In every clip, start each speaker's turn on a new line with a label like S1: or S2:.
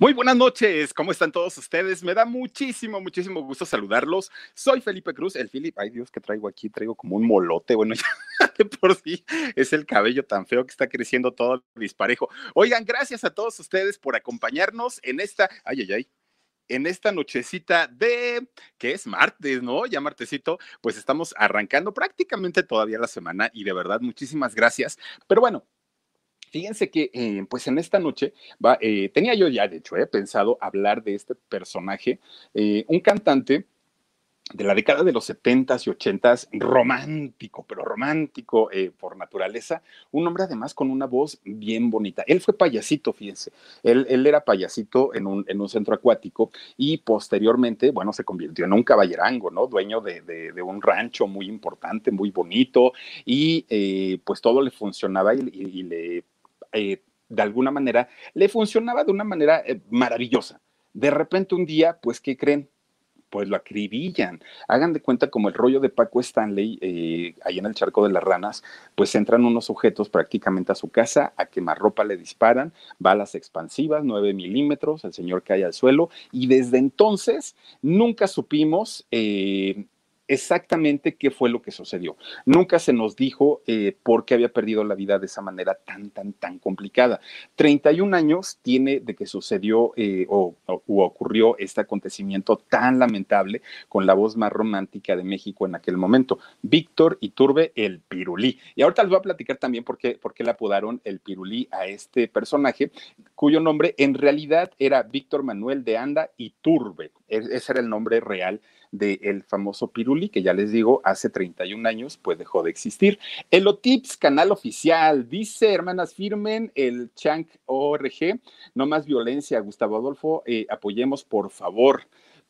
S1: Muy buenas noches, ¿cómo están todos ustedes? Me da muchísimo, muchísimo gusto saludarlos. Soy Felipe Cruz, el Filip. Ay Dios, que traigo aquí? Traigo como un molote. Bueno, ya de por sí es el cabello tan feo que está creciendo todo disparejo. Oigan, gracias a todos ustedes por acompañarnos en esta. Ay, ay, ay en esta nochecita de, que es martes, ¿no? Ya martesito, pues estamos arrancando prácticamente todavía la semana y de verdad muchísimas gracias. Pero bueno, Fíjense que, eh, pues en esta noche, eh, tenía yo ya, de hecho, he pensado hablar de este personaje, eh, un cantante de la década de los 70s y 80s, romántico, pero romántico por naturaleza, un hombre además con una voz bien bonita. Él fue payasito, fíjense, él, era payasito en un, en un, centro acuático y posteriormente, bueno, se convirtió en un caballerango, ¿no? Dueño de un rancho muy importante, muy bonito y pues todo le funcionaba y, y, y le eh, de alguna manera, le funcionaba de una manera eh, maravillosa. De repente un día, pues, ¿qué creen? Pues lo acribillan. Hagan de cuenta como el rollo de Paco Stanley, eh, ahí en el charco de las ranas, pues entran unos sujetos prácticamente a su casa, a quemarropa le disparan, balas expansivas, 9 milímetros, el señor cae al suelo, y desde entonces nunca supimos exactamente qué fue lo que sucedió. Nunca se nos dijo eh, por qué había perdido la vida de esa manera tan, tan, tan complicada. 31 años tiene de que sucedió eh, o, ocurrió este acontecimiento tan lamentable con la voz más romántica de México en aquel momento, Víctor Iturbe el Pirulí. Y ahorita les voy a platicar también por qué, por qué le apodaron el Pirulí a este personaje, cuyo nombre en realidad era Víctor Manuel de Anda Iturbe. E, ese era el nombre real del famoso Piruli, que ya les digo, hace 31 años pues dejó de existir. Elotips, canal oficial, dice, hermanas, firmen el Chank ORG, no más violencia, Gustavo Adolfo, eh, apoyemos por favor.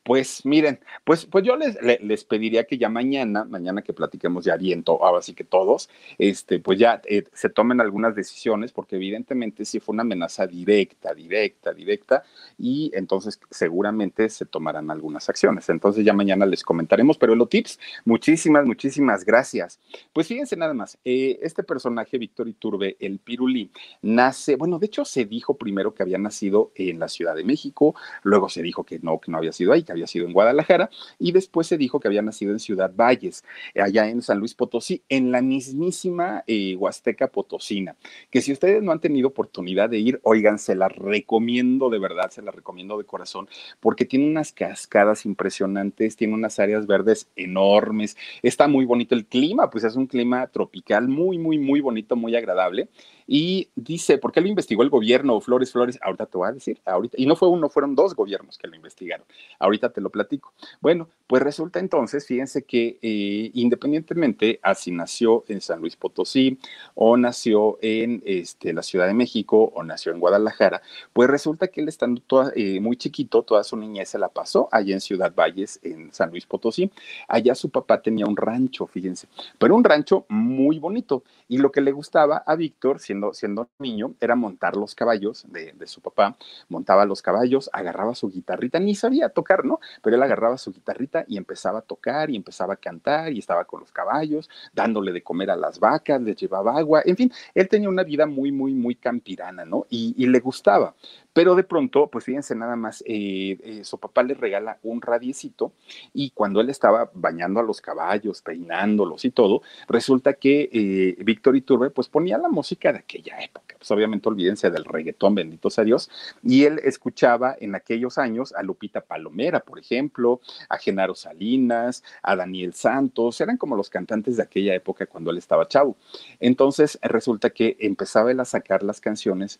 S1: Pues miren, pues, pues yo les, les, pediría que ya mañana, mañana que platiquemos ya bien, ahora sí que todos, este, pues ya eh, se tomen algunas decisiones, porque evidentemente sí fue una amenaza directa, directa, directa, y entonces seguramente se tomarán algunas acciones. Entonces ya mañana les comentaremos, pero los tips, muchísimas, muchísimas gracias. Pues fíjense nada más, eh, este personaje, Víctor Iturbe, el Pirulí, nace, bueno, de hecho se dijo primero que había nacido en la Ciudad de México, luego se dijo que no, que no había sido ahí, había sido en Guadalajara, y después se dijo que había nacido en Ciudad Valles, allá en San Luis Potosí, en la mismísima eh, Huasteca Potosina, que si ustedes no han tenido oportunidad de ir, oigan, se la recomiendo de verdad, se la recomiendo de corazón, porque tiene unas cascadas impresionantes, tiene unas áreas verdes enormes, está muy bonito el clima, pues es un clima tropical muy, muy, muy bonito, muy agradable. Y dice, ¿por qué lo investigó el gobierno? Flores, Flores, ahorita te voy a decir, ahorita, y no fue uno, fueron dos gobiernos que lo investigaron. Ahorita te lo platico. Bueno, pues resulta entonces, fíjense que eh, independientemente así nació en San Luis Potosí o nació en este, la Ciudad de México o nació en Guadalajara, pues resulta que él estando eh, muy chiquito, toda su niñez se la pasó allá en Ciudad Valles, en San Luis Potosí. Allá su papá tenía un rancho, fíjense, pero un rancho muy bonito. Y lo que le gustaba a Víctor, siendo, siendo niño, era montar los caballos de, de su papá, montaba los caballos, agarraba su guitarrita, ni sabía tocar, ¿no? Pero él agarraba su guitarrita y empezaba a tocar y empezaba a cantar y estaba con los caballos, dándole de comer a las vacas, les llevaba agua, en fin, él tenía una vida muy, muy, muy campirana, ¿no? Y, y le gustaba. Pero de pronto, pues fíjense nada más, eh, eh, su papá le regala un radiecito y cuando él estaba bañando a los caballos, peinándolos y todo, resulta que eh, Víctor Iturbe pues ponía la música de aquella época. Pues obviamente olvídense del reggaetón, benditos a Dios. Y él escuchaba en aquellos años a Lupita Palomera, por ejemplo, a Genaro Salinas, a Daniel Santos, eran como los cantantes de aquella época cuando él estaba chavo. Entonces resulta que empezaba él a sacar las canciones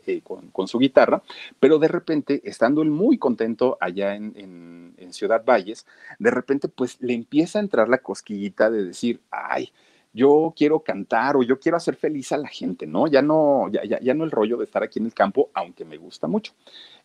S1: con, su guitarra, pero de repente, estando él muy contento allá en, en Ciudad Valles, de repente pues le empieza a entrar la cosquillita de decir, ay, yo quiero cantar o yo quiero hacer feliz a la gente, ¿no? Ya no, ya, ya, ya no el rollo de estar aquí en el campo, aunque me gusta mucho.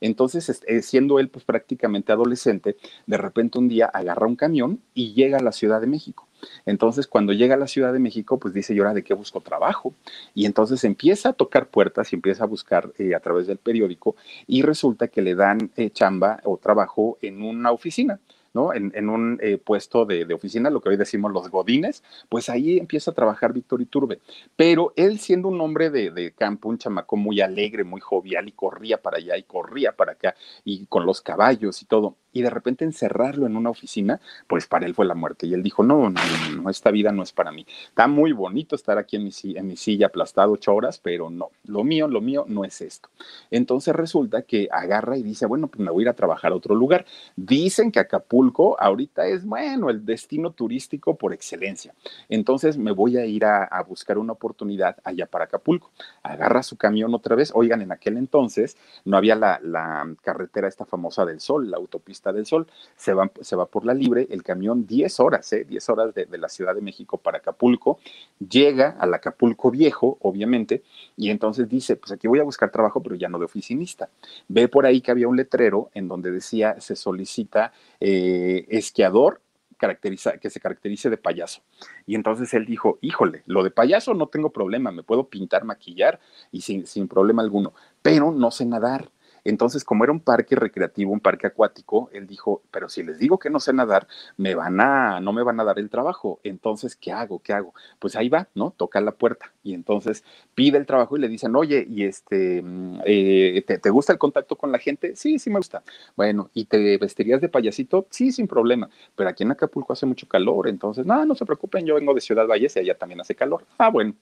S1: Entonces, eh, siendo él pues prácticamente adolescente, de repente un día agarra un camión y llega a la Ciudad de México. Entonces, cuando llega a la Ciudad de México, pues dice, ¿y ahora de qué busco trabajo? Y entonces empieza a tocar puertas y empieza a buscar eh, a través del periódico y resulta que le dan eh, chamba o trabajo en una oficina. ¿no? En, un eh, puesto de, oficina, lo que hoy decimos los godines, pues ahí empieza a trabajar Víctor Iturbe. Pero él siendo un hombre de, de, campo, un chamaco muy alegre, muy jovial, y corría para allá y corría para acá, y con los caballos y todo, y de repente encerrarlo en una oficina, pues para él fue la muerte. Y él dijo, no, no, no, esta vida no es para mí. Está muy bonito estar aquí en mi, silla aplastado ocho horas, pero no, lo mío, lo mío no es esto. Entonces resulta que agarra y dice, bueno, pues me voy a ir a trabajar a otro lugar. Dicen que Acapulco ahorita es, bueno, el destino turístico por excelencia. Entonces me voy a ir a, buscar una oportunidad allá para Acapulco. Agarra su camión otra vez. Oigan, en aquel entonces no había la carretera esta famosa del Sol, la autopista del Sol, se va, se va por la libre, el camión 10 horas, ¿eh? 10 horas de, de, la Ciudad de México para Acapulco, llega al Acapulco viejo, obviamente, y entonces dice, pues aquí voy a buscar trabajo, pero ya no de oficinista. Ve por ahí que había un letrero en donde decía, se solicita eh, esquiador caracteriza, que se caracterice de payaso. Y entonces él dijo, híjole, lo de payaso no tengo problema, me puedo pintar, maquillar y sin, sin problema alguno, pero no sé nadar. Entonces, como era un parque recreativo, un parque acuático, él dijo, pero si les digo que no sé nadar, me van a, no me van a dar el trabajo. Entonces, ¿qué hago? ¿Qué hago? Pues ahí va, ¿no? Toca la puerta. Y entonces pide el trabajo y le dicen, oye, ¿y este, mm, eh, ¿te, ¿te, gusta el contacto con la gente? Sí, sí me gusta. Bueno, ¿y te vestirías de payasito? Sí, sin problema. Pero aquí en Acapulco hace mucho calor, entonces, no, no se preocupen, yo vengo de Ciudad Valles y allá también hace calor. Ah, bueno.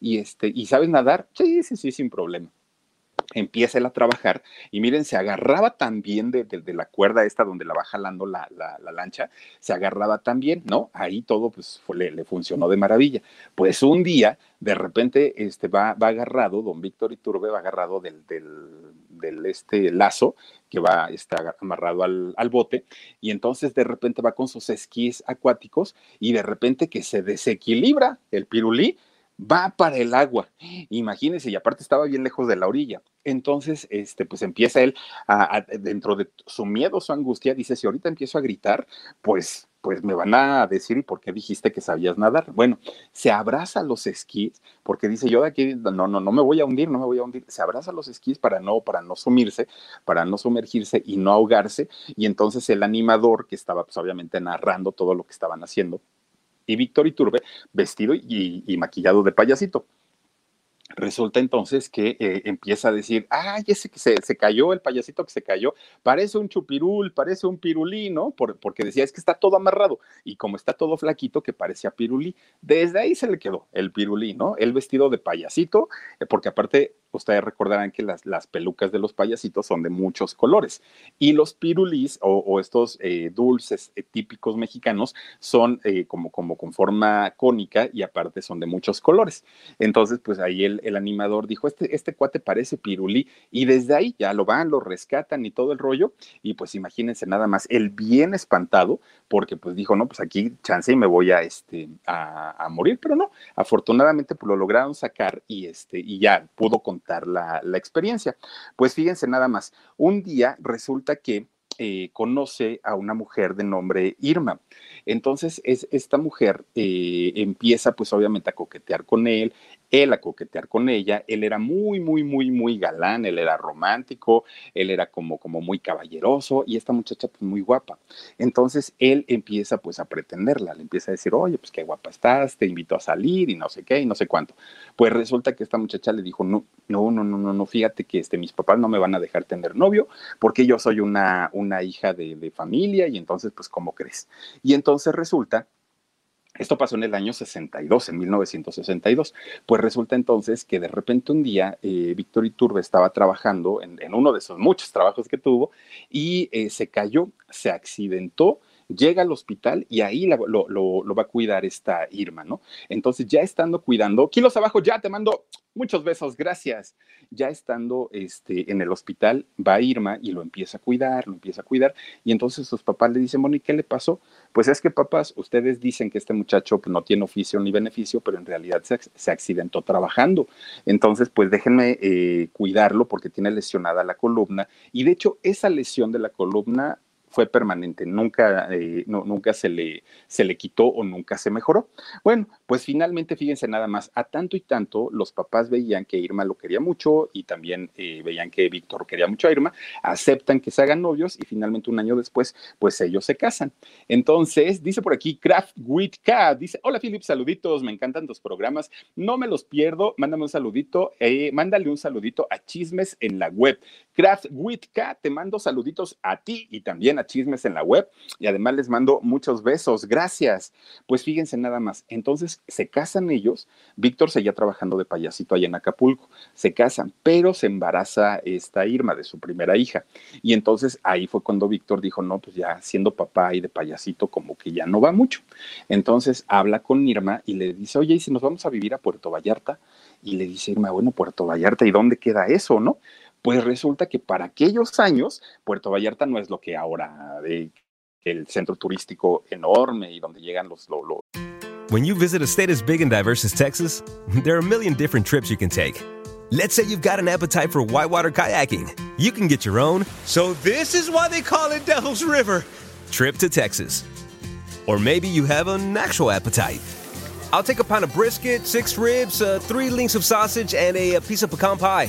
S1: Y este, ¿y sabes nadar? Sí, sí, sí, sin problema empieza a trabajar y miren, se agarraba también de, de, la cuerda esta donde la va jalando la, la, la, lancha, se agarraba también, ¿no? Ahí todo pues le, funcionó de maravilla. Pues un día, de repente, este, va, va agarrado, don Víctor Iturbe va agarrado del, del, del este lazo que va está amarrado al, al, bote y entonces de repente va con sus esquís acuáticos y de repente que se desequilibra el pirulí va para el agua. Imagínense, y aparte estaba bien lejos de la orilla. Entonces, este, pues empieza él dentro de su miedo, su angustia, dice, si ahorita empiezo a gritar, pues pues me van a decir, ¿y por qué dijiste que sabías nadar? Bueno, se abraza a los esquís, porque dice, yo de aquí, no, no, no me voy a hundir, no me voy a hundir. Se abraza a los esquís para no, para no sumirse, para no sumergirse y no ahogarse. Y entonces el animador, que estaba pues obviamente narrando todo lo que estaban haciendo, y Víctor Iturbe vestido y, y, maquillado de payasito. Resulta entonces que eh, empieza a decir, ay, ese que se, se, cayó, el payasito que se cayó, parece un chupirul, parece un pirulí, ¿no? Por, porque decía, es que está todo amarrado. Y como está todo flaquito, que parecía pirulí, desde ahí se le quedó el pirulí, ¿no? El vestido de payasito, eh, porque aparte ustedes recordarán que las, las, pelucas de los payasitos son de muchos colores y los pirulís o, estos eh, dulces típicos mexicanos son como, como con forma cónica y aparte son de muchos colores. Entonces, pues ahí el, el, animador dijo, este, este cuate parece pirulí y desde ahí ya lo van, lo rescatan y todo el rollo y pues imagínense nada más, el bien espantado porque pues dijo, no, pues aquí chance y me voy a, este, a, morir, pero no, afortunadamente pues lo lograron sacar y, este, y ya pudo contar contar la, la experiencia. Pues fíjense nada más, un día resulta que eh, conoce a una mujer de nombre Irma. Entonces, es, esta mujer eh, empieza pues obviamente a coquetear con él, él a coquetear con ella, él era muy, muy, muy, muy galán, él era romántico, él era como, como muy caballeroso y esta muchacha pues muy guapa. Entonces él empieza pues a pretenderla, le empieza a decir, oye, pues qué guapa estás, te invito a salir y no sé qué y no sé cuánto. Pues resulta que esta muchacha le dijo, no, no, no, no, no, fíjate que este, mis papás no me van a dejar tener novio porque yo soy una, una hija de, de familia y entonces pues, ¿cómo crees? Y entonces resulta esto pasó en el año 62, en 1962. Pues resulta entonces que de repente un día eh, Víctor Iturbe estaba trabajando en, uno de esos muchos trabajos que tuvo y eh, se cayó, se accidentó llega al hospital y ahí lo, va a cuidar esta Irma, ¿no? Entonces, ya estando cuidando, kilos abajo, ya te mando muchos besos, gracias. Ya estando este, en el hospital, va Irma y lo empieza a cuidar, lo empieza a cuidar, y entonces sus papás le dicen, bueno, ¿y qué le pasó? Pues es que papás, ustedes dicen que este muchacho pues, no tiene oficio ni beneficio, pero en realidad se, accidentó trabajando. Entonces, pues déjenme eh, cuidarlo porque tiene lesionada la columna, y de hecho, esa lesión de la columna fue permanente, nunca, eh, no, nunca se le, se le quitó o nunca se mejoró. Bueno, pues finalmente, fíjense nada más, a tanto y tanto los papás veían que Irma lo quería mucho y también eh, veían que Víctor quería mucho a Irma, aceptan que se hagan novios y finalmente un año después, pues ellos se casan. Entonces, dice por aquí Craft with dice, hola Philip, saluditos, me encantan tus programas, no me los pierdo, mándame un saludito, eh, mándale un saludito a Chismes en la web. Craft with te mando saluditos a ti y también a Chismes en la web y además les mando muchos besos, gracias. Pues fíjense nada más, entonces se casan ellos, Víctor seguía trabajando de payasito allá en Acapulco, se casan, pero se embaraza esta Irma de su primera hija y entonces ahí fue cuando Víctor dijo, no, pues ya siendo papá y de payasito como que ya no va mucho. Entonces habla con Irma y le dice, oye, ¿y si nos vamos a vivir a Puerto Vallarta? Y le dice Irma, bueno, Puerto Vallarta, ¿y dónde queda eso, no? Pues resulta que para aquellos años, Puerto Vallarta no es lo que ahora, de el centro turístico enorme y donde llegan los... Lo, lo.
S2: When you visit a state as big and diverse as Texas, there are a million different trips you can take. Let's say you've got an appetite for whitewater kayaking. You can get your own, so this is why they call it Devil's River, trip to Texas. Or maybe you have an actual appetite. I'll take a pound of brisket, six ribs, uh, three links of sausage, and a, a piece of pecan pie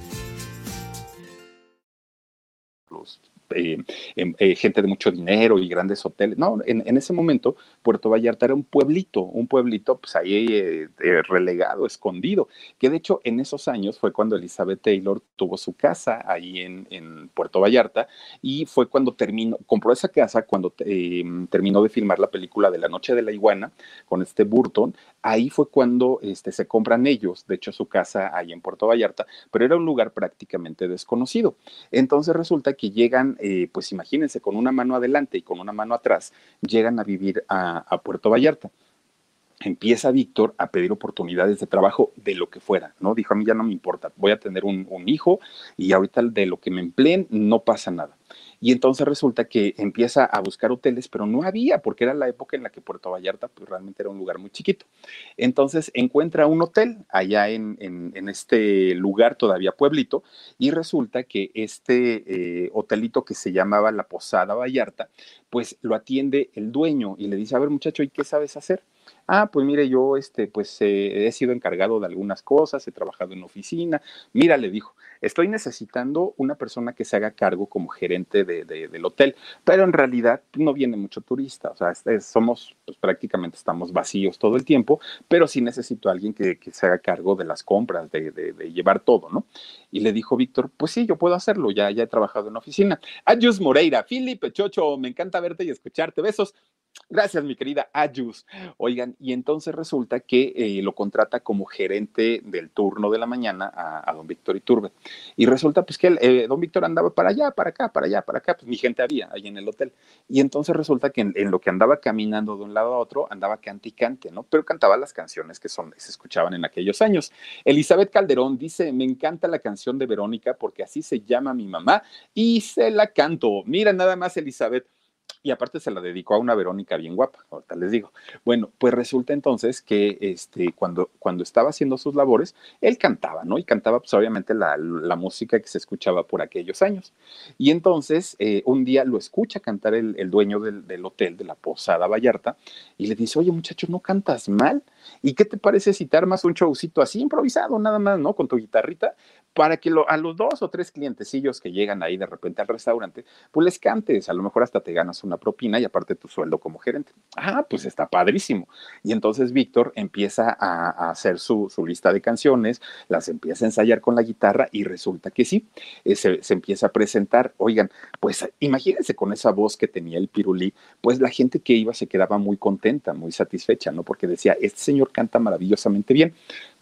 S1: Eh, em, eh, gente de mucho dinero y grandes hoteles. No, en, ese momento Puerto Vallarta era un pueblito, un pueblito pues ahí eh, relegado, escondido, que de hecho en esos años fue cuando Elizabeth Taylor tuvo su casa ahí en, en Puerto Vallarta y fue cuando terminó, compró esa casa cuando terminó de filmar la película de La Noche de la Iguana con este Burton, ahí fue cuando este, se compran ellos, de hecho su casa ahí en Puerto Vallarta, pero era un lugar prácticamente desconocido. Entonces resulta que llegan eh, pues imagínense, con una mano adelante y con una mano atrás, llegan a vivir a, Puerto Vallarta empieza Víctor a pedir oportunidades de trabajo de lo que fuera, ¿no? Dijo, a mí ya no me importa, voy a tener un, un, hijo y ahorita de lo que me empleen no pasa nada. Y entonces resulta que empieza a buscar hoteles, pero no había, porque era la época en la que Puerto Vallarta pues, realmente era un lugar muy chiquito. Entonces encuentra un hotel allá en, en, este lugar, todavía pueblito, y resulta que este eh, hotelito que se llamaba La Posada Vallarta, pues lo atiende el dueño y le dice, a ver muchacho, ¿y qué sabes hacer? Ah, pues mire, yo este, pues eh, he sido encargado de algunas cosas, he trabajado en oficina. Mira, le dijo, estoy necesitando una persona que se haga cargo como gerente de, del hotel, pero en realidad no viene mucho turista, o sea, somos, pues prácticamente estamos vacíos todo el tiempo, pero sí necesito a alguien que, se haga cargo de las compras, de, de, llevar todo, ¿no? Y le dijo Víctor, pues sí, yo puedo hacerlo, ya, ya he trabajado en oficina. Ayus Moreira, Filipe Chocho, me encanta verte y escucharte, besos. Gracias, mi querida Ayus. Oigan, y entonces resulta que eh, lo contrata como gerente del turno de la mañana a, don Víctor Iturbe. Y resulta pues que eh, don Víctor andaba para allá, para acá, para allá, para acá, pues mi gente había ahí en el hotel. Y entonces resulta que en, lo que andaba caminando de un lado a otro, andaba cante y cante, ¿no? Pero cantaba las canciones que son, se escuchaban en aquellos años. Elizabeth Calderón dice, me encanta la canción de Verónica porque así se llama mi mamá y se la canto. Mira nada más, Elizabeth y aparte se la dedicó a una Verónica bien guapa, ahorita les digo. Bueno, pues resulta entonces que este, cuando, cuando estaba haciendo sus labores, él cantaba, ¿no? Y cantaba pues obviamente la, la música que se escuchaba por aquellos años. Y entonces eh, un día lo escucha cantar el, el dueño del, del, hotel, de la Posada Vallarta, y le dice, oye muchacho, ¿no cantas mal? ¿Y qué te parece si te armas un showcito así improvisado, nada más, ¿no? Con tu guitarrita, para que lo, a los dos o tres clientecillos que llegan ahí de repente al restaurante, pues les cantes, a lo mejor hasta te ganas una propina y aparte tu sueldo como gerente. Ah, pues está padrísimo. Y entonces Víctor empieza a, hacer su, su, lista de canciones, las empieza a ensayar con la guitarra y resulta que sí, eh, se, se, empieza a presentar. Oigan, pues imagínense con esa voz que tenía el pirulí, pues la gente que iba se quedaba muy contenta, muy satisfecha, ¿no? Porque decía, este señor canta maravillosamente bien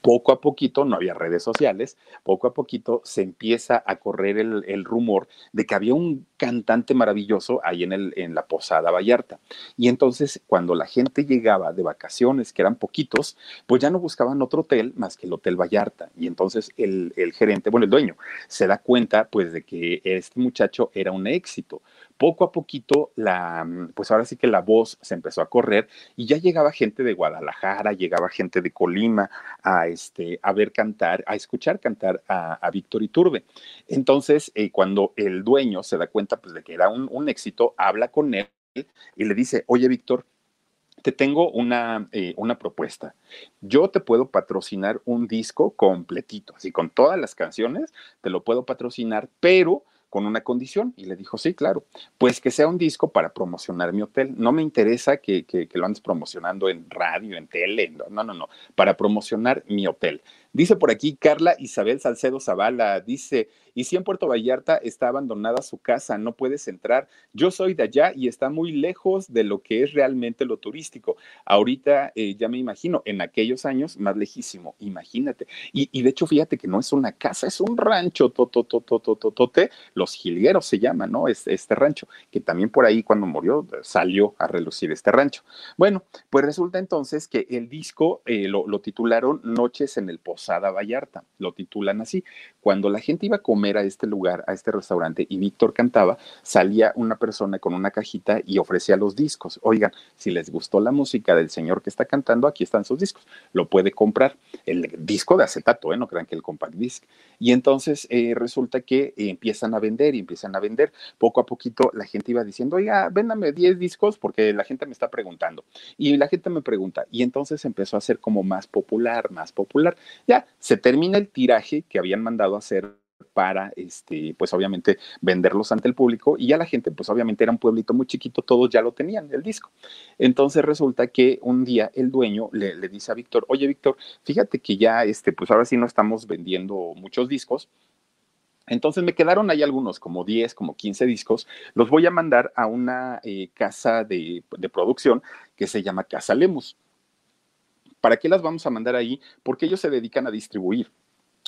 S1: poco a poquito, no había redes sociales, poco a poquito se empieza a correr el, rumor de que había un cantante maravilloso ahí en la Posada Vallarta. Y entonces, cuando la gente llegaba de vacaciones, que eran poquitos, pues ya no buscaban otro hotel más que el Hotel Vallarta. Y entonces el, el gerente, bueno, el dueño, se da cuenta pues de que este muchacho era un éxito poco a poquito la, pues ahora sí que la voz se empezó a correr y ya llegaba gente de Guadalajara, llegaba gente de Colima a, este, a ver cantar, a escuchar cantar a, a Víctor Iturbe. Entonces, eh, cuando el dueño se da cuenta pues de que era un, un éxito, habla con él y le dice, oye Víctor, te tengo una, eh, una, propuesta. Yo te puedo patrocinar un disco completito, así con todas las canciones, te lo puedo patrocinar, pero con una condición. Y le dijo, sí, claro, pues que sea un disco para promocionar mi hotel. No me interesa que, que, lo andes promocionando en radio, en tele, no, no, no, para promocionar mi hotel. Dice por aquí Carla Isabel Salcedo Zavala, dice, y si en Puerto Vallarta está abandonada su casa, no puedes entrar. Yo soy de allá y está muy lejos de lo que es realmente lo turístico. Ahorita eh, ya me imagino, en aquellos años más lejísimo, imagínate. Y, de hecho, fíjate que no es una casa, es un rancho, totototototote, los jilgueros se llama, ¿no? Es, este rancho, que también por ahí cuando murió salió a relucir este rancho. Bueno, pues resulta entonces que el disco eh, lo, lo titularon Noches en el Pozo Posada Vallarta, lo titulan así. Cuando la gente iba a comer a este lugar, a este restaurante, y Víctor cantaba, salía una persona con una cajita y ofrecía los discos. Oigan, si les gustó la música del señor que está cantando, aquí están sus discos. Lo puede comprar. El disco de acetato, ¿eh? no crean que el compact disc. Y entonces eh, resulta que empiezan a vender y empiezan a vender. Poco a poquito la gente iba diciendo, oiga, véndame 10 discos porque la gente me está preguntando. Y la gente me pregunta. Y entonces empezó a ser como más popular, más popular. Ya se termina el tiraje que habían mandado hacer para, este, pues obviamente venderlos ante el público y ya la gente, pues obviamente era un pueblito muy chiquito, todos ya lo tenían, el disco. Entonces resulta que un día el dueño le, le dice a Víctor, oye Víctor, fíjate que ya, este, pues ahora sí no estamos vendiendo muchos discos, entonces me quedaron ahí algunos, como 10, como 15 discos. Los voy a mandar a una eh, casa de, de, producción que se llama Casa Lemus. ¿Para qué las vamos a mandar ahí? Porque ellos se dedican a distribuir.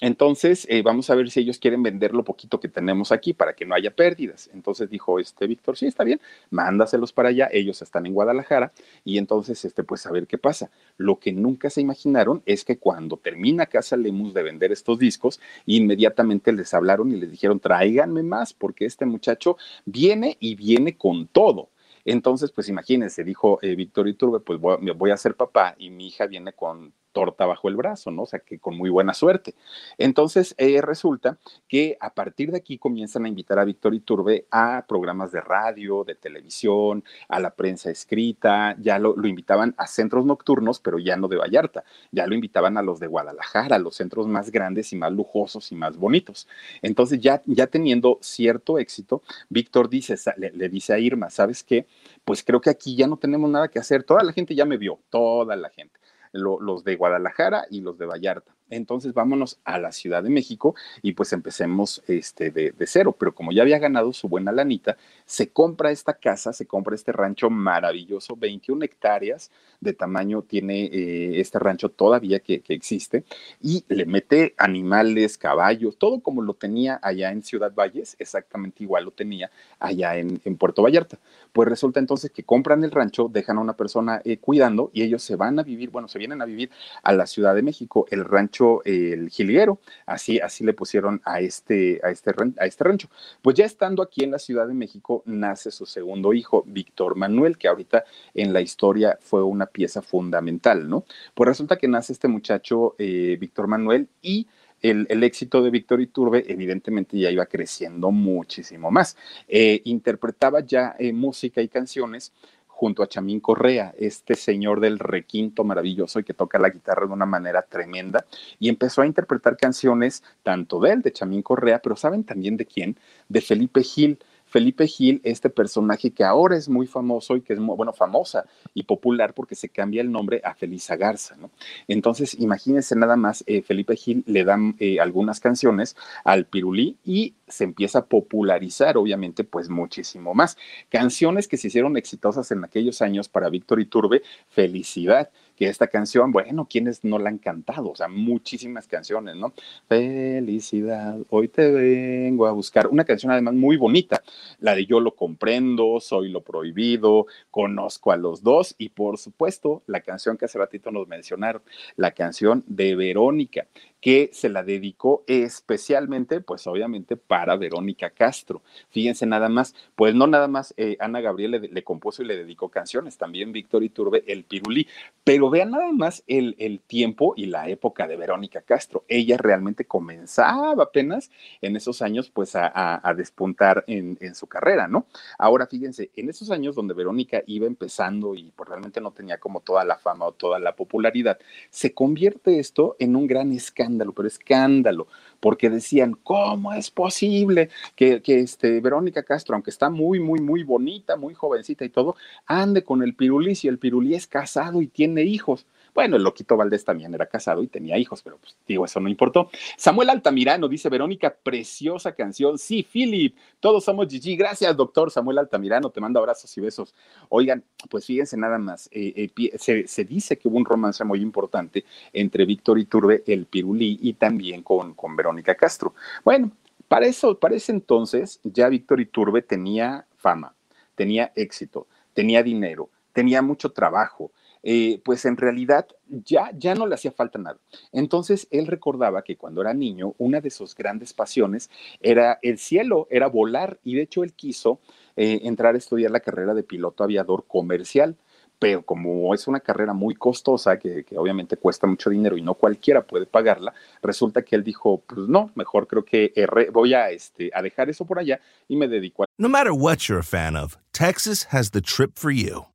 S1: Entonces, eh, vamos a ver si ellos quieren vender lo poquito que tenemos aquí para que no haya pérdidas. Entonces dijo este Víctor, sí, está bien, mándaselos para allá, ellos están en Guadalajara y entonces, este, pues a ver qué pasa. Lo que nunca se imaginaron es que cuando termina Casa Lemus de vender estos discos, inmediatamente les hablaron y les dijeron, tráiganme más porque este muchacho viene y viene con todo. Entonces, pues imagínense, dijo eh, Víctor Iturbe, pues voy, voy, a ser papá y mi hija viene con torta bajo el brazo, ¿no? O sea, que con muy buena suerte. Entonces, eh, resulta que a partir de aquí comienzan a invitar a Víctor Iturbe a programas de radio, de televisión, a la prensa escrita, ya lo, invitaban a centros nocturnos, pero ya no de Vallarta, ya lo invitaban a los de Guadalajara, a los centros más grandes y más lujosos y más bonitos. Entonces, ya, ya teniendo cierto éxito, Víctor dice, le, le dice a Irma, ¿sabes qué? Pues creo que aquí ya no tenemos nada que hacer, toda la gente ya me vio, toda la gente lo, los de Guadalajara y los de Vallarta. Entonces vámonos a la Ciudad de México y pues empecemos este, de, cero. Pero como ya había ganado su buena lanita, se compra esta casa, se compra este rancho maravilloso, 21 hectáreas de tamaño tiene eh, este rancho todavía que, existe y le mete animales, caballos, todo como lo tenía allá en Ciudad Valles, exactamente igual lo tenía allá en, en Puerto Vallarta. Pues resulta entonces que compran el rancho, dejan a una persona eh, cuidando y ellos se van a vivir, bueno, se vienen a vivir a la Ciudad de México. El rancho el jilguero, así, así le pusieron a este, a, este, a este rancho. Pues ya estando aquí en la Ciudad de México, nace su segundo hijo, Víctor Manuel, que ahorita en la historia fue una pieza fundamental, ¿no? Pues resulta que nace este muchacho, eh, Víctor Manuel, y el, éxito de Víctor Iturbe evidentemente ya iba creciendo muchísimo más. Eh, interpretaba ya eh, música y canciones junto a Chamín Correa, este señor del requinto maravilloso y que toca la guitarra de una manera tremenda, y empezó a interpretar canciones tanto de él, de Chamín Correa, pero ¿saben también de quién? De Felipe Gil. Felipe Gil, este personaje que ahora es muy famoso y que es, muy, bueno, famosa y popular porque se cambia el nombre a Felisa Garza, ¿no? Entonces, imagínense nada más, eh, Felipe Gil le dan eh, algunas canciones al Pirulí y se empieza a popularizar, obviamente, pues muchísimo más. Canciones que se hicieron exitosas en aquellos años para Víctor Iturbe, felicidad que esta canción, bueno, ¿quiénes no la han cantado? O sea, muchísimas canciones, ¿no? Felicidad, hoy te vengo a buscar. Una canción además muy bonita, la de Yo lo comprendo, Soy lo prohibido, Conozco a los dos y por supuesto la canción que hace ratito nos mencionaron, la canción de Verónica que se la dedicó especialmente, pues obviamente para Verónica Castro. Fíjense nada más, pues no nada más eh, Ana Gabriel le, compuso y le dedicó canciones, también Víctor Iturbe, el Pirulí, pero vean nada más el, el tiempo y la época de Verónica Castro. Ella realmente comenzaba apenas en esos años, pues a, despuntar en, en, su carrera, ¿no? Ahora, fíjense, en esos años donde Verónica iba empezando y pues realmente no tenía como toda la fama o toda la popularidad, se convierte esto en un gran escándalo pero escándalo, porque decían, ¿cómo es posible que, que este, Verónica Castro, aunque está muy, muy, muy bonita, muy jovencita y todo, ande con el pirulí si el pirulí es casado y tiene hijos? Bueno, el loquito Valdés también era casado y tenía hijos, pero pues digo, eso no importó. Samuel Altamirano dice, Verónica, preciosa canción. Sí, Philip, todos somos Gigi. Gracias, doctor Samuel Altamirano, te mando abrazos y besos. Oigan, pues fíjense nada más, eh, eh, se, dice que hubo un romance muy importante entre Víctor Iturbe, el Pirulí, y también con, con Verónica Castro. Bueno, para eso, para ese entonces, ya Víctor Iturbe tenía fama, tenía éxito, tenía dinero, tenía mucho trabajo, eh, pues en realidad ya, ya no le hacía falta nada. Entonces él recordaba que cuando era niño, una de sus grandes pasiones era el cielo, era volar, y de hecho él quiso eh, entrar a estudiar la carrera de piloto aviador comercial pero como es una carrera muy costosa, que, obviamente cuesta mucho dinero y no cualquiera puede pagarla, resulta que él dijo, pues no, mejor creo que voy a, este, a dejar eso por allá y me dedico a...
S3: No matter what you're a fan of, Texas has the trip for you.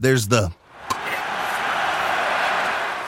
S3: There's the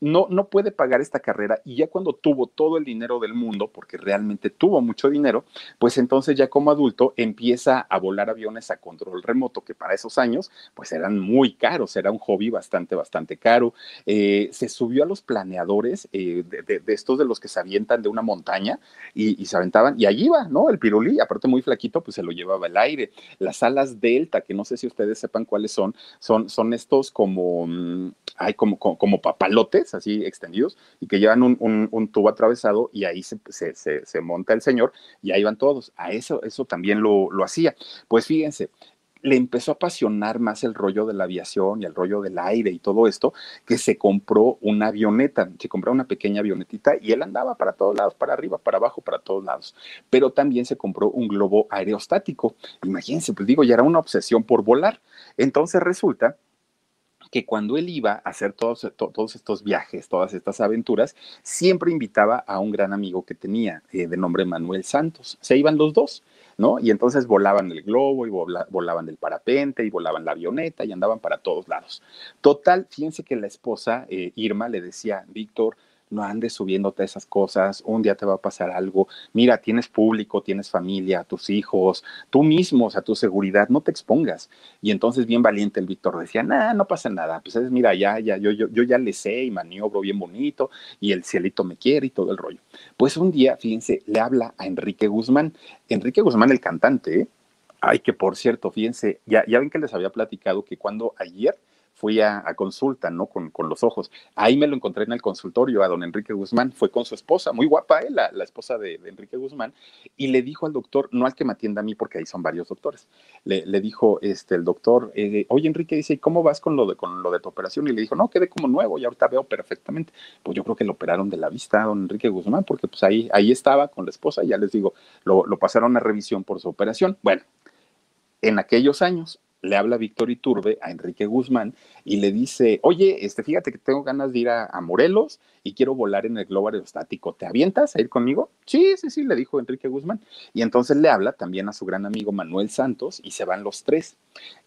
S1: No, no puede pagar esta carrera y ya cuando tuvo todo el dinero del mundo, porque realmente tuvo mucho dinero, pues entonces ya como adulto empieza a volar aviones a control remoto, que para esos años pues eran muy caros, era un hobby bastante, bastante caro. Eh, se subió a los planeadores eh, de, estos de los que se avientan de una montaña y, se aventaban, y allí iba, ¿no? El pirulí, aparte muy flaquito, pues se lo llevaba el aire. Las alas delta, que no sé si ustedes sepan cuáles son, son, son estos como, mm, hay como, como papalotes así extendidos y que llevan un, tubo atravesado y ahí se, se, monta el señor y ahí van todos. A eso, eso también lo, lo hacía. Pues fíjense, le empezó a apasionar más el rollo de la aviación y el rollo del aire y todo esto, que se compró una avioneta, se compró una pequeña avionetita y él andaba para todos lados, para arriba, para abajo, para todos lados. Pero también se compró un globo aerostático. Imagínense, pues digo, ya era una obsesión por volar. Entonces resulta que cuando él iba a hacer todos, todos estos viajes, todas estas aventuras, siempre invitaba a un gran amigo que tenía, eh, de nombre Manuel Santos. Se iban los dos, ¿no? Y entonces volaban el globo y volaban el parapente y volaban la avioneta y andaban para todos lados. Total, fíjense que la esposa, eh, Irma, le decía, Víctor, no andes subiéndote esas cosas, un día te va a pasar algo, mira, tienes público, tienes familia, tus hijos, tú mismo, o sea, tu seguridad, no te expongas. Y entonces bien valiente el Víctor decía, nada, no pasa nada, pues es, mira, ya, ya, yo, yo, yo ya le sé y maniobro bien bonito y el cielito me quiere y todo el rollo. Pues un día, fíjense, le habla a Enrique Guzmán, Enrique Guzmán el cantante, ¿eh? Ay, que por cierto, fíjense, ya, ya ven que les había platicado que cuando ayer fui a, consulta, ¿no? Con, con, los ojos. Ahí me lo encontré en el consultorio a don Enrique Guzmán, fue con su esposa, muy guapa, ¿eh? la, la, esposa de, Enrique Guzmán, y le dijo al doctor, no al que me atienda a mí, porque ahí son varios doctores, le, le dijo este, el doctor, eh, oye Enrique, dice, ¿y cómo vas con lo, de, con lo de tu operación? Y le dijo, no, quedé como nuevo y ahorita veo perfectamente. Pues yo creo que lo operaron de la vista a don Enrique Guzmán, porque pues ahí, ahí estaba con la esposa, ya les digo, lo, lo pasaron a revisión por su operación. Bueno, en aquellos años, le habla Víctor Iturbe a Enrique Guzmán y le dice, oye, este, fíjate que tengo ganas de ir a, Morelos y quiero volar en el globo aerostático, ¿te avientas a ir conmigo? Sí, sí, sí, le dijo Enrique Guzmán. Y entonces le habla también a su gran amigo Manuel Santos y se van los tres.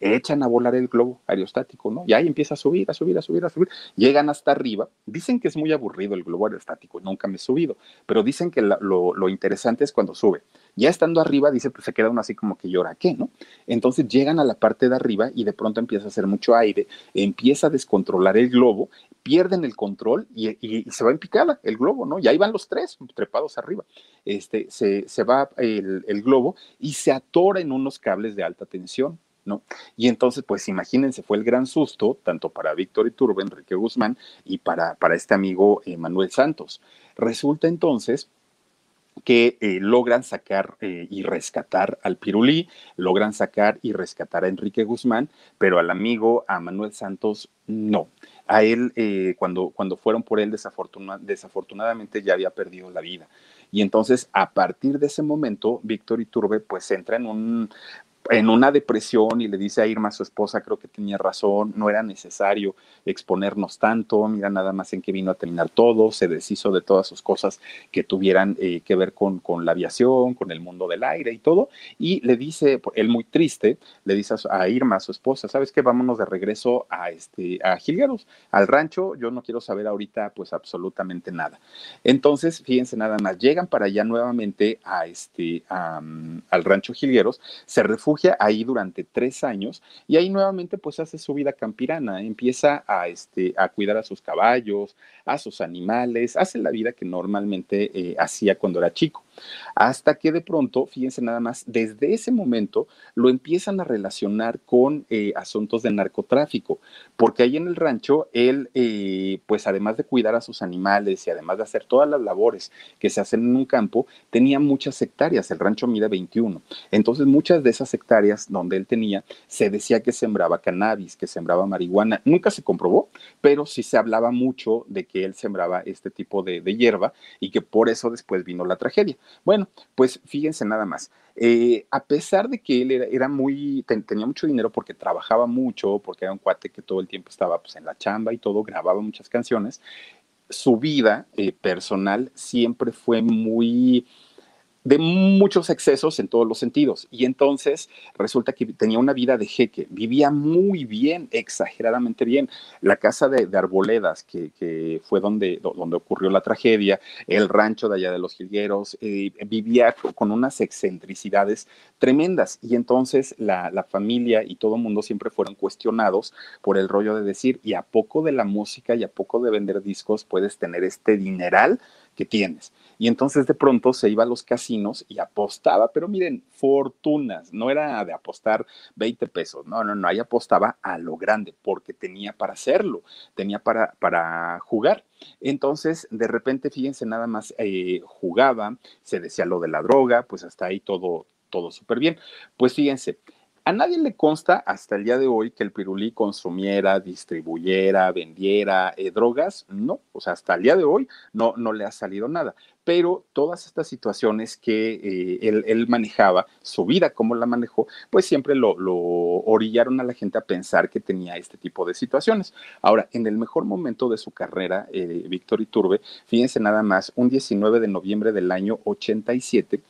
S1: Echan a volar el globo aerostático, ¿no? Y ahí empieza a subir, a subir, a subir, a subir. Llegan hasta arriba. Dicen que es muy aburrido el globo aerostático, nunca me he subido, pero dicen que lo, lo interesante es cuando sube ya estando arriba, dice, pues se queda uno así como que llora, ¿qué? ¿No? Entonces llegan a la parte de arriba y de pronto empieza a hacer mucho aire, empieza a descontrolar el globo, pierden el control y, se va en picada el globo, ¿no? Y ahí van los tres trepados arriba. Este, se, va el, globo y se atora en unos cables de alta tensión. ¿No? Y entonces, pues imagínense, fue el gran susto, tanto para Víctor Iturbe, Enrique Guzmán, y para, para este amigo eh, Manuel Santos. Resulta entonces que eh, logran sacar eh, y rescatar al Pirulí, logran sacar y rescatar a Enrique Guzmán, pero al amigo, a Manuel Santos, no. A él, eh, cuando, cuando fueron por él, desafortunadamente ya había perdido la vida. Y entonces, a partir de ese momento, Víctor Iturbe pues entra en un en una depresión y le dice a Irma, su esposa, creo que tenía razón, no era necesario exponernos tanto, mira nada más en qué vino a terminar todo, se deshizo de todas sus cosas que tuvieran eh, que ver con, con, la aviación, con el mundo del aire y todo, y le dice, él muy triste, le dice a, Irma, su esposa, ¿sabes qué? Vámonos de regreso a, este, a Gilgueros, al rancho, yo no quiero saber ahorita pues absolutamente nada. Entonces, fíjense nada más, llegan para allá nuevamente a este, al rancho Gilgueros, se refugian ahí durante tres años y ahí nuevamente pues hace su vida campirana, empieza a, este, a cuidar a sus caballos, a sus animales, hace la vida que normalmente eh, hacía cuando era chico. Hasta que de pronto, fíjense nada más, desde ese momento lo empiezan a relacionar con eh, asuntos de narcotráfico, porque ahí en el rancho él, eh, pues además de cuidar a sus animales y además de hacer todas las labores que se hacen en un campo, tenía muchas hectáreas, el rancho mide 21. Entonces muchas de esas hectáreas donde él tenía, se decía que sembraba cannabis, que sembraba marihuana, nunca se comprobó, pero sí se hablaba mucho de que él sembraba este tipo de, de hierba y que por eso después vino la tragedia. Bueno, pues fíjense nada más. Eh, a pesar de que él era, muy, tenía mucho dinero porque trabajaba mucho, porque era un cuate que todo el tiempo estaba pues, en la chamba y todo, grababa muchas canciones, su vida eh, personal siempre fue muy de muchos excesos en todos los sentidos. Y entonces resulta que tenía una vida de jeque, vivía muy bien, exageradamente bien. La casa de, Arboledas, que, fue donde, donde ocurrió la tragedia, el rancho de allá de los Jilgueros, eh, vivía con unas excentricidades tremendas. Y entonces la, la familia y todo el mundo siempre fueron cuestionados por el rollo de decir, y a poco de la música y a poco de vender discos puedes tener este dineral que tienes. Y entonces de pronto se iba a los casinos y apostaba, pero miren, fortunas, no era de apostar 20 pesos, no, no, no, ahí apostaba a lo grande porque tenía para hacerlo, tenía para, para jugar. Entonces, de repente, fíjense, nada más eh, jugaba, se decía lo de la droga, pues hasta ahí todo, todo súper bien. Pues fíjense, a nadie le consta hasta el día de hoy que el pirulí consumiera, distribuyera, vendiera eh, drogas, no, o sea, hasta el día de hoy no, no le ha salido nada. Pero todas estas situaciones que eh, él, manejaba, su vida como la manejó, pues siempre lo, orillaron a la gente a pensar que tenía este tipo de situaciones. Ahora, en el mejor momento de su carrera, eh, Víctor Iturbe, fíjense nada más, un 19 de noviembre del año 87,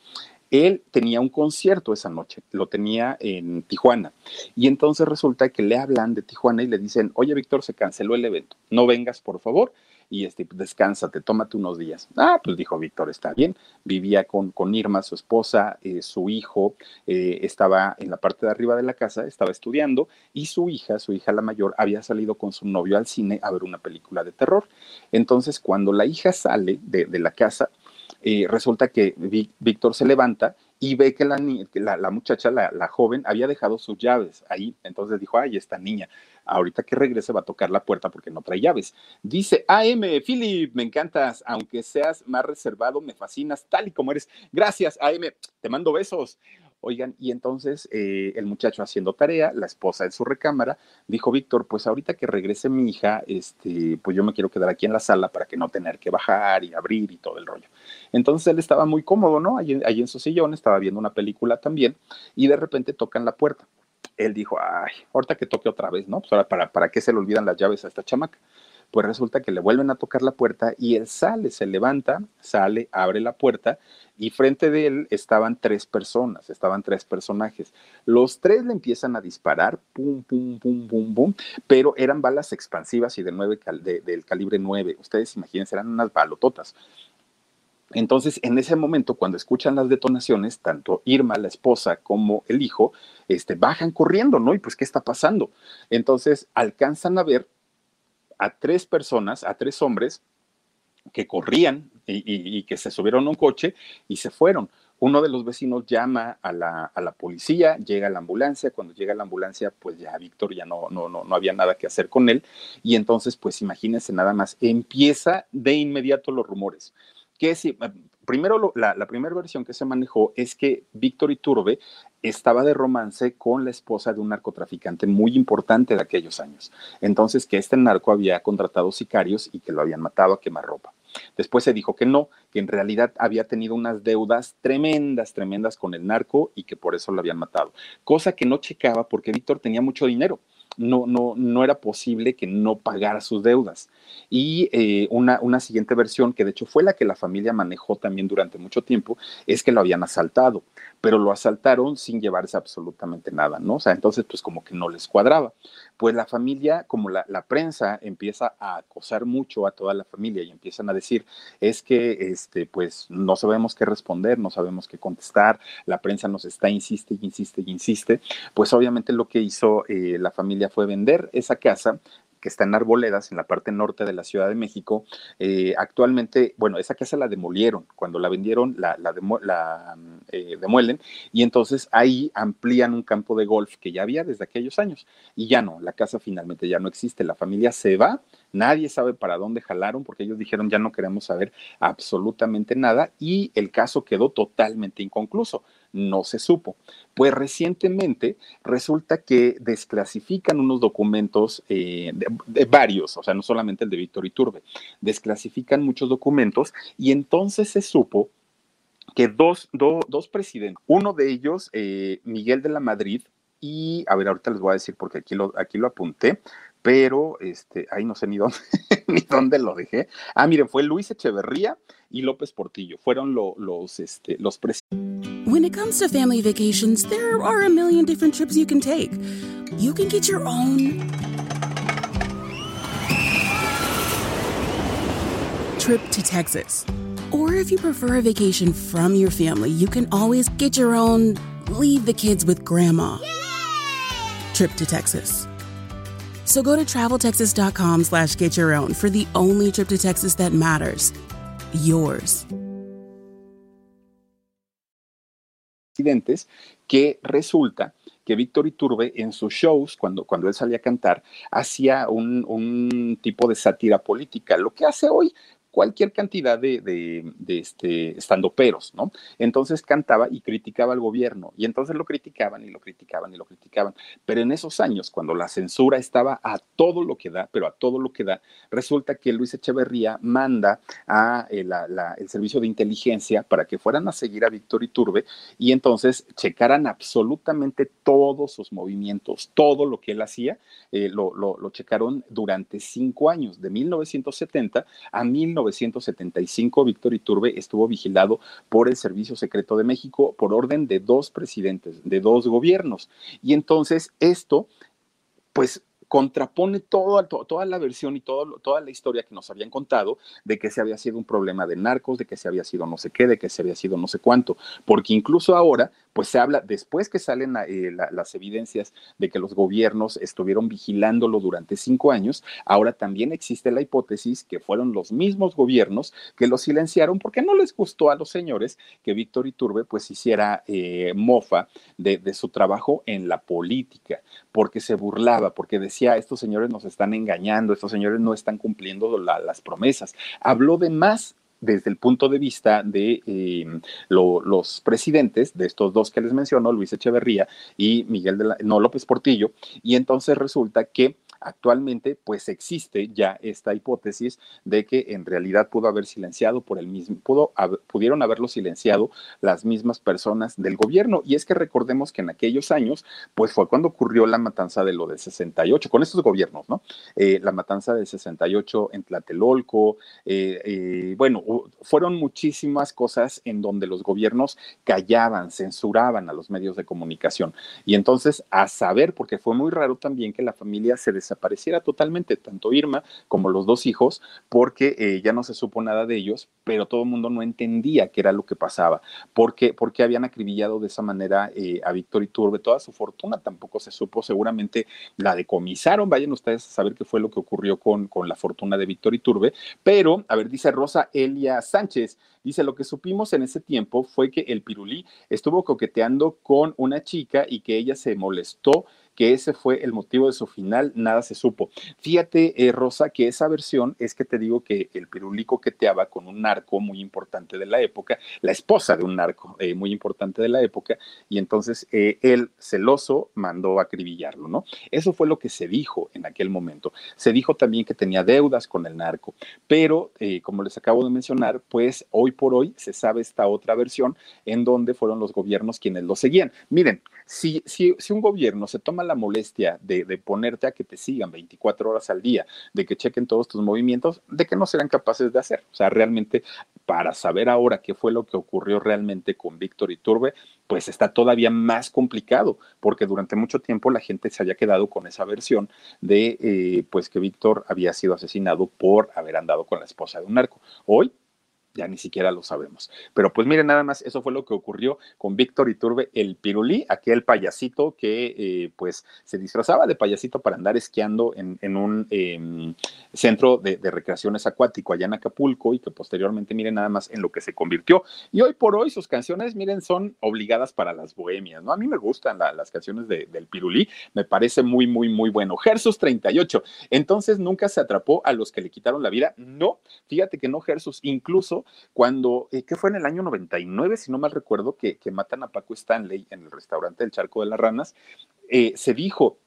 S1: él tenía un concierto esa noche, lo tenía en Tijuana. Y entonces resulta que le hablan de Tijuana y le dicen, oye Víctor, se canceló el evento, no vengas por favor. y este, descánsate, tómate unos días. Ah, pues dijo Víctor, está bien. Vivía con, con Irma, su esposa, eh, su hijo, eh, estaba en la parte de arriba de la casa, estaba estudiando y su hija, su hija la mayor, había salido con su novio al cine a ver una película de terror. Entonces, cuando la hija sale de, de la casa, eh, resulta que Víctor se levanta y ve que la, la, muchacha, la, la, joven, había dejado sus llaves ahí. Entonces dijo, ay, esta niña, ahorita que regrese va a tocar la puerta porque no trae llaves. Dice, AM, Philip, me encantas, aunque seas más reservado, me fascinas tal y como eres. Gracias, AM, te mando besos. Oigan, y entonces eh, el muchacho haciendo tarea, la esposa en su recámara, dijo, Víctor, pues ahorita que regrese mi hija, este, pues yo me quiero quedar aquí en la sala para que no tener que bajar y abrir y todo el rollo. Entonces él estaba muy cómodo, ¿no? Allí, en su sillón, estaba viendo una película también, y de repente tocan la puerta. Él dijo, ay, ahorita que toque otra vez, ¿no? Pues ahora, ¿para, ¿para qué se le olvidan las llaves a esta chamaca? Pues resulta que le vuelven a tocar la puerta y él sale, se levanta, sale, abre la puerta y frente de él estaban tres personas, estaban tres personajes. Los tres le empiezan a disparar, pum, pum, pum, pum, pum, pero eran balas expansivas y de nueve del calibre 9. Ustedes imagínense, eran unas balototas. Entonces, en ese momento, cuando escuchan las detonaciones, tanto Irma, la esposa, como el hijo, este, bajan corriendo, ¿no? Y pues, ¿qué está pasando? Entonces, alcanzan a ver a tres personas, a tres hombres que corrían y, que se subieron a un coche y se fueron. Uno de los vecinos llama a la, a la, policía, llega la ambulancia, cuando llega la ambulancia, pues ya Víctor ya no, no, no, no había nada que hacer con él, y entonces, pues imagínense nada más, empieza de inmediato los rumores. Que si, primero la, la primera versión que se manejó es que Víctor Iturbe estaba de romance con la esposa de un narcotraficante muy importante de aquellos años. Entonces, que este narco había contratado sicarios y que lo habían matado a quemarropa. Después se dijo que no, que en realidad había tenido unas deudas tremendas, tremendas con el narco y que por eso lo habían matado. Cosa que no checaba porque Víctor tenía mucho dinero no, no, no era posible que no pagara sus deudas. Y eh, una, una siguiente versión, que de hecho fue la que la familia manejó también durante mucho tiempo, es que lo habían asaltado, pero lo asaltaron sin llevarse absolutamente nada, ¿no? O sea, entonces pues como que no les cuadraba. Pues la familia, como la, la prensa empieza a acosar mucho a toda la familia y empiezan a decir, es que este, pues no sabemos qué responder, no sabemos qué contestar, la prensa nos está, insiste insiste insiste, pues obviamente lo que hizo eh, la familia fue vender esa casa que está en Arboledas, en la parte norte de la Ciudad de México. Eh, actualmente, bueno, esa casa la demolieron. Cuando la vendieron, la, la, eh, demuelen y entonces ahí amplían un campo de golf que ya había desde aquellos años. Y ya no, la casa finalmente ya no existe. La familia se va, nadie sabe para dónde jalaron porque ellos dijeron ya no queremos saber absolutamente nada y el caso quedó totalmente inconcluso no se supo. Pues recientemente resulta que desclasifican unos documentos eh, de, varios, o sea, no solamente el de Víctor Iturbe, desclasifican muchos documentos y entonces se supo que dos, dos presidentes, uno de ellos, eh, Miguel de la Madrid, y a ver, ahorita les voy a decir porque aquí lo, aquí lo apunté, pero este, ahí no sé ni dónde, ni dónde lo dejé. Ah, miren, fue Luis Echeverría y López Portillo, fueron lo, los, este, los presidentes.
S4: When it comes to family vacations, there are a million different trips you can take. You can get your own trip to Texas. Or if you prefer a vacation from your family, you can always get your own leave the kids with grandma trip to Texas. So go to traveltexas.com slash get your own for the only trip to Texas that matters. Yours.
S1: Que resulta que en sus shows, cuando, cuando él salía a cantar, hacía un tipo de sátira política, lo que hace hoy, cualquier cantidad de, de, de este, estandoperos, ¿no? Entonces cantaba y criticaba al gobierno, y entonces lo criticaban y lo criticaban y lo criticaban. Pero en esos años, cuando la censura estaba a todo lo que da, pero a todo lo que da, resulta que Luis Echeverría manda a eh, el servicio de inteligencia para que fueran a seguir a Víctor Iturbe y entonces checaran absolutamente todos sus movimientos, todo lo que él hacía, eh, lo, lo, lo checaron durante cinco años, de 1970 a 1970. 1975, Víctor Iturbe estuvo vigilado por el Servicio Secreto de México por orden de dos presidentes, de dos gobiernos. Y entonces esto, pues contrapone todo, toda la versión y todo, toda la historia que nos habían contado de que se había sido un problema de narcos, de que se había sido no sé qué, de que se había sido no sé cuánto, porque incluso ahora, pues se habla, después que salen eh, las evidencias de que los gobiernos estuvieron vigilándolo durante cinco años, ahora también existe la hipótesis que fueron los mismos gobiernos que lo silenciaron porque no les gustó a los señores que Víctor Iturbe pues hiciera eh, mofa de, de su trabajo en la política, porque se burlaba, porque decía, estos señores nos están engañando, estos señores no están cumpliendo las promesas. Habló de más desde el punto de vista de eh, los presidentes, de estos dos que les menciono, Luis Echeverría y Miguel de la, no, López Portillo, y entonces resulta que Actualmente, pues existe ya esta hipótesis de que en realidad pudo haber silenciado por el mismo, pudo, pudieron haberlo silenciado las mismas personas del gobierno. Y es que recordemos que en aquellos años, pues fue cuando ocurrió la matanza de lo de 68, con estos gobiernos, ¿no? Eh, la matanza del 68 en Tlatelolco, eh, eh, bueno, fueron muchísimas cosas en donde los gobiernos callaban, censuraban a los medios de comunicación. Y entonces, a saber, porque fue muy raro también que la familia se desapareciera totalmente, tanto Irma como los dos hijos, porque eh, ya no se supo nada de ellos, pero todo el mundo no entendía qué era lo que pasaba, porque, porque habían acribillado de esa manera eh, a Víctor Iturbe, toda su fortuna tampoco se supo, seguramente la decomisaron, vayan ustedes a saber qué fue lo que ocurrió con, con la fortuna de Víctor Iturbe, pero, a ver, dice Rosa Elia Sánchez, dice, lo que supimos en ese tiempo fue que el Pirulí estuvo coqueteando con una chica y que ella se molestó que ese fue el motivo de su final, nada se supo. Fíjate, eh, Rosa, que esa versión es que te digo que el pirulí coqueteaba con un narco muy importante de la época, la esposa de un narco eh, muy importante de la época, y entonces eh, él, celoso, mandó a acribillarlo, ¿no? Eso fue lo que se dijo en aquel momento. Se dijo también que tenía deudas con el narco, pero como les acabo de mencionar, pues hoy por hoy se sabe esta otra versión en donde fueron los gobiernos quienes lo seguían. Miren, si, si, si un gobierno se toma la molestia de, ponerte a que te sigan 24 horas al día, de que chequen todos tus movimientos, de que no serán capaces de hacer. O sea, realmente para saber ahora qué fue lo que ocurrió realmente con Víctor Iturbe, pues está todavía más complicado, porque durante mucho tiempo la gente se había quedado con esa versión de eh, pues que Víctor había sido asesinado por haber andado con la esposa de un narco. Hoy ya ni siquiera lo sabemos. Pero pues miren, nada más, eso fue lo que ocurrió con Víctor Iturbe, el pirulí, aquel payasito que eh, pues se disfrazaba de payasito para andar esquiando en, un em, centro de, recreaciones acuático allá en Acapulco y que posteriormente, miren, nada más en lo que se convirtió. Y hoy por hoy sus canciones, miren, son obligadas para las bohemias, ¿no? A mí me gustan las canciones del pirulí, me parece muy, muy, muy bueno. Gersus 38, entonces nunca se atrapó a los que le quitaron la vida. No, fíjate que no, Gersus, incluso cuando, eh, ¿qué fue en el año 99, si no mal recuerdo, que, que, matan a Paco Stanley en el restaurante del Charco de las Ranas, eh, se dijo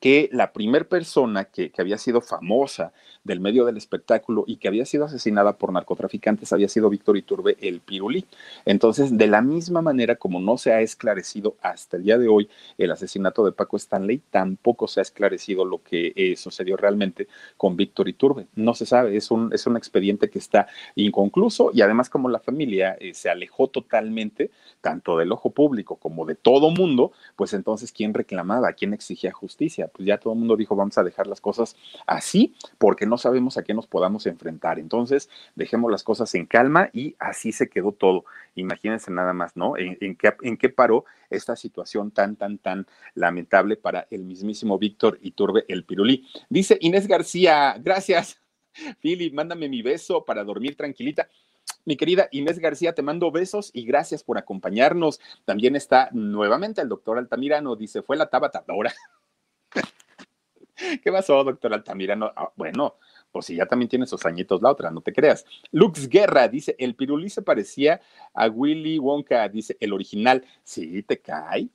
S1: que la primer persona que, que, había sido famosa del medio del espectáculo y que había sido asesinada por narcotraficantes había sido Víctor Iturbe el Pirulí. Entonces, de la misma manera como no se ha esclarecido hasta el día de hoy el asesinato de Paco Stanley, tampoco se ha esclarecido lo que eh, sucedió realmente con Víctor Iturbe. No se sabe, es un, es un expediente que está inconcluso y además como la familia eh, se alejó totalmente tanto del ojo público como de todo mundo, pues entonces, ¿quién reclamaba? ¿Quién exigía justicia? Pues ya todo el mundo dijo, vamos a dejar las cosas así porque no sabemos a qué nos podamos enfrentar. Entonces, dejemos las cosas en calma y así se quedó todo. Imagínense nada más, ¿no? ¿En, qué, en qué paró esta situación tan, tan, tan lamentable para el mismísimo Víctor Iturbe el Pirulí. Dice Inés García, gracias. Philly, mándame mi beso para dormir tranquilita. Mi querida Inés García, te mando besos y gracias por acompañarnos. También está nuevamente el doctor Altamirano, dice, fue la Tabata ahora. ¿Qué pasó, doctor Altamirano? Ah, bueno, pues si ya también tiene sus añitos la otra, no te creas. Lux Guerra dice, el pirulí se parecía a Willy Wonka, dice, el original. Sí, te cae.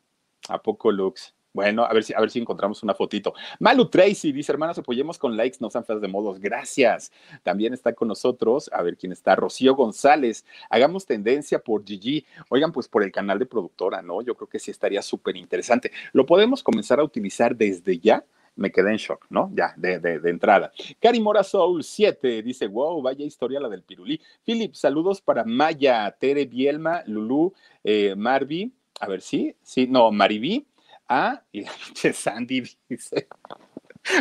S1: ¿A poco, Lux? Bueno, a ver si, a ver si encontramos una fotito. Malu Tracy dice, hermanos, apoyemos con likes, no sean feas de modos. Gracias. También está con nosotros, a ver quién está, Rocío González. Hagamos tendencia por Gigi. Oigan, pues por el canal de productora, ¿no? Yo creo que sí estaría súper interesante. Lo podemos comenzar a utilizar desde ya me quedé en shock, ¿no? Ya, de, de, entrada. Cari Mora Soul 7 dice, wow, vaya historia la del pirulí. Philip, saludos para Maya, Tere Bielma, Lulu, eh, Marvi, a ver, sí, sí, no, Mariví, ah, y la Sandy dice,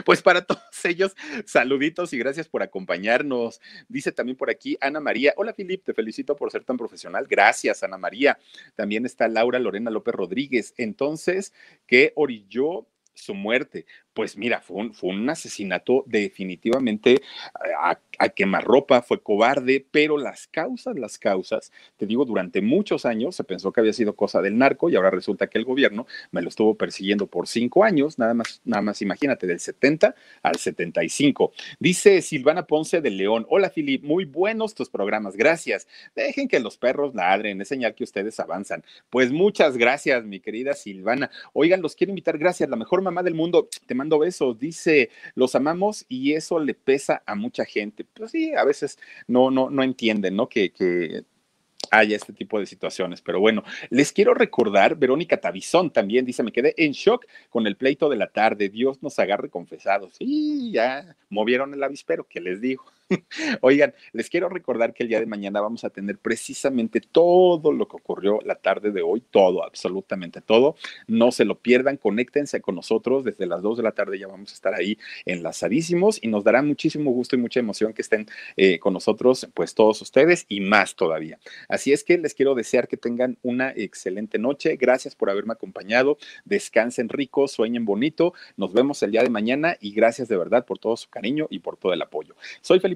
S1: Pues para todos ellos, saluditos y gracias por acompañarnos. Dice también por aquí Ana María. Hola, Filip, te felicito por ser tan profesional. Gracias, Ana María. También está Laura Lorena López Rodríguez. Entonces, ¿qué orilló su muerte? Pues mira, fue un, fue un asesinato definitivamente a, a, quemarropa, fue cobarde, pero las causas, las causas, te digo, durante muchos años se pensó que había sido cosa del narco y ahora resulta que el gobierno me lo estuvo persiguiendo por cinco años, nada más, nada más imagínate, del 70 al 75. Dice Silvana Ponce de León, hola Filip, muy buenos tus programas, gracias. Dejen que los perros ladren, es señal que ustedes avanzan. Pues muchas gracias, mi querida Silvana. Oigan, los quiero invitar, gracias, la mejor mamá del mundo, te mando besos, dice, los amamos y eso le pesa a mucha gente. Pues sí, a veces no, no, no entienden, ¿no? Que, que haya este tipo de situaciones. Pero bueno, les quiero recordar, Verónica Tabizón también dice, me quedé en shock con el pleito de la tarde, Dios nos agarre confesados. Sí, ya movieron el avispero, ¿qué les digo? Oigan, les quiero recordar que el día de mañana vamos a tener precisamente todo lo que ocurrió la tarde de hoy, todo, absolutamente todo. No se lo pierdan, conéctense con nosotros. Desde las 2 de la tarde ya vamos a estar ahí enlazadísimos y nos dará muchísimo gusto y mucha emoción que estén eh, con nosotros, pues todos ustedes y más todavía. Así es que les quiero desear que tengan una excelente noche. Gracias por haberme acompañado. Descansen rico, sueñen bonito. Nos vemos el día de mañana y gracias de verdad por todo su cariño y por todo el apoyo. Soy Felipe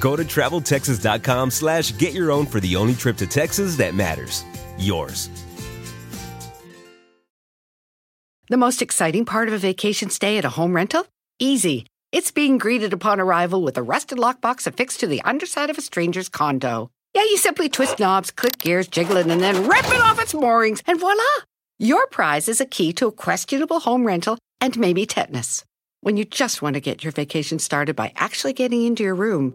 S2: Go to traveltexas.com slash get your own for the only trip to Texas that matters. Yours.
S5: The most exciting part of a vacation stay at a home rental? Easy. It's being greeted upon arrival with a rusted lockbox affixed to the underside of a stranger's condo. Yeah, you simply twist knobs, click gears, jiggle it, and then rip it off its moorings, and voila! Your prize is a key to a questionable home rental and maybe tetanus. When you just want to get your vacation started by actually getting into your room,